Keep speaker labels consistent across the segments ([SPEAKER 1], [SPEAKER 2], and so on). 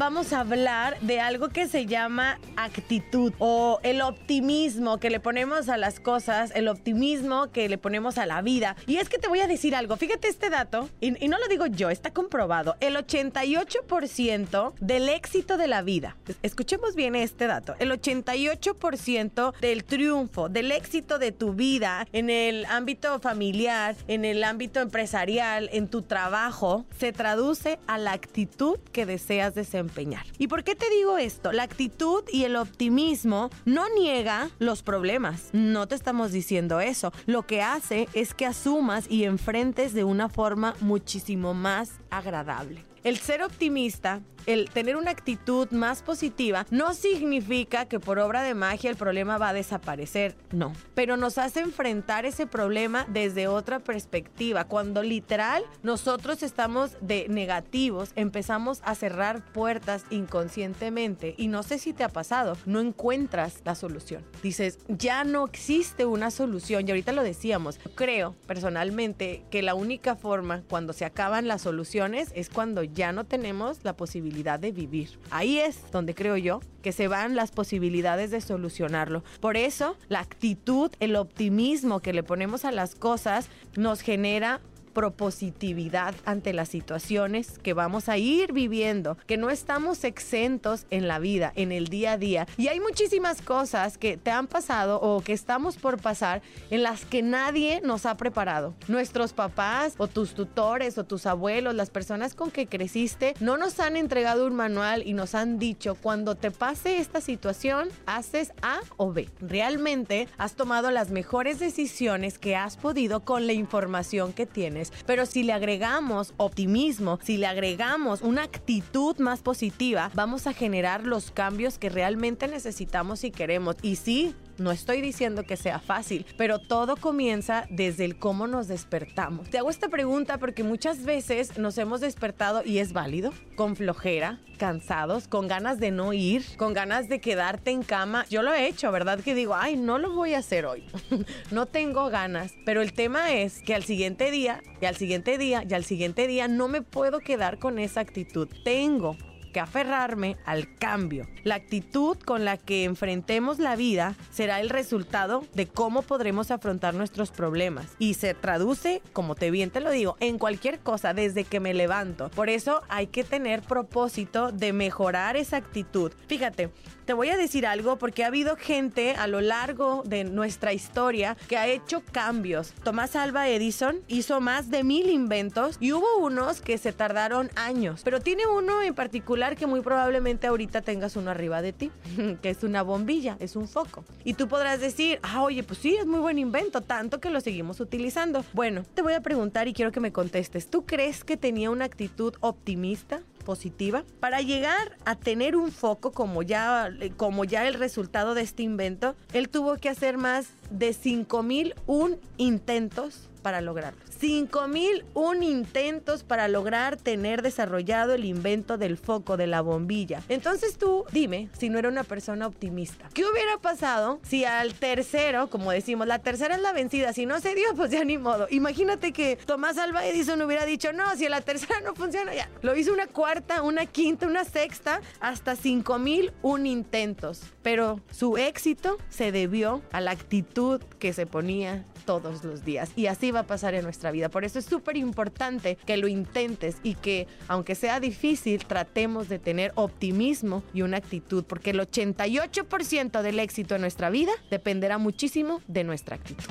[SPEAKER 1] Vamos a hablar de algo que se llama actitud o el optimismo que le ponemos a las cosas, el optimismo que le ponemos a la vida. Y es que te voy a decir algo, fíjate este dato, y, no lo digo yo, está comprobado, el 88% del éxito de la vida, escuchemos bien este dato, el 88% del triunfo, del éxito de tu vida en el ámbito familiar, en el ámbito empresarial, en tu trabajo, se traduce a la actitud que deseas desempeñar. ¿Y por qué te digo esto? La actitud y el optimismo no niega los problemas. No te estamos diciendo eso. Lo que hace es que asumas y enfrentes de una forma muchísimo más agradable. El ser optimista, el tener una actitud más positiva, no significa que por obra de magia el problema va a desaparecer, no. Pero nos hace enfrentar ese problema desde otra perspectiva. Cuando literal nosotros estamos de negativos, empezamos a cerrar puertas inconscientemente y no sé si te ha pasado, no encuentras la solución. Dices, ya no existe una solución y ahorita lo decíamos. Creo personalmente que la única forma cuando se acaban las soluciones es cuando ya no tenemos la posibilidad de vivir. Ahí es donde creo yo que se van las posibilidades de solucionarlo. Por eso, la actitud, el optimismo que le ponemos a las cosas nos genera propositividad ante las situaciones que vamos a ir viviendo, que no estamos exentos en la vida, en el día a día. Y hay muchísimas cosas que te han pasado o que estamos por pasar en las que nadie nos ha preparado. Nuestros papás o tus tutores o tus abuelos, las personas con que creciste, no nos han entregado un manual y nos han dicho, cuando te pase esta situación, haces A o B. Realmente has tomado las mejores decisiones que has podido con la información que tienes pero si le agregamos optimismo, si le agregamos una actitud más positiva, vamos a generar los cambios que realmente necesitamos y queremos. Y sí, no estoy diciendo que sea fácil, pero todo comienza desde el cómo nos despertamos. Te hago esta pregunta porque muchas veces nos hemos despertado y es válido, con flojera, cansados, con ganas de no ir, con ganas de quedarte en cama. Yo lo he hecho, ¿verdad? Que digo, ay, no lo voy a hacer hoy. no tengo ganas. Pero el tema es que al siguiente día, y al siguiente día, y al siguiente día, no me puedo quedar con esa actitud. Tengo que aferrarme al cambio. La actitud con la que enfrentemos la vida será el resultado de cómo podremos afrontar nuestros problemas y se traduce, como te bien te lo digo, en cualquier cosa desde que me levanto. Por eso hay que tener propósito de mejorar esa actitud. Fíjate, te voy a decir algo porque ha habido gente a lo largo de nuestra historia que ha hecho cambios. Tomás Alba Edison hizo más de mil inventos y hubo unos que se tardaron años, pero tiene uno en particular que muy probablemente ahorita tengas uno arriba de ti, que es una bombilla, es un foco. Y tú podrás decir, ah, oye, pues sí, es muy buen invento, tanto que lo seguimos utilizando. Bueno, te voy a preguntar y quiero que me contestes, ¿tú crees que tenía una actitud optimista? positiva para llegar a tener un foco como ya como ya el resultado de este invento él tuvo que hacer más de 5001 intentos para lograrlo. 5001 intentos para lograr tener desarrollado el invento del foco de la bombilla. Entonces tú dime si no era una persona optimista. ¿Qué hubiera pasado si al tercero, como decimos, la tercera es la vencida, si no se dio, pues ya ni modo. Imagínate que Tomás Alba Edison hubiera dicho, no, si la tercera no funciona, ya. Lo hizo una cuarta, una quinta, una sexta, hasta 5001 intentos. Pero su éxito se debió a la actitud que se ponía todos los días. Y así va a pasar en nuestra vida. Por eso es súper importante que lo intentes y que, aunque sea difícil, tratemos de tener optimismo y una actitud, porque el 88% del éxito en nuestra vida dependerá muchísimo de nuestra actitud.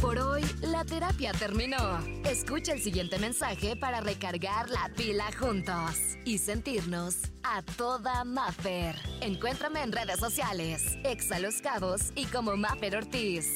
[SPEAKER 2] Por hoy, la terapia terminó. Escucha el siguiente mensaje para recargar la pila juntos y sentirnos a toda Maffer. Encuéntrame en redes sociales, Exa Los Cabos y como Maffer Ortiz.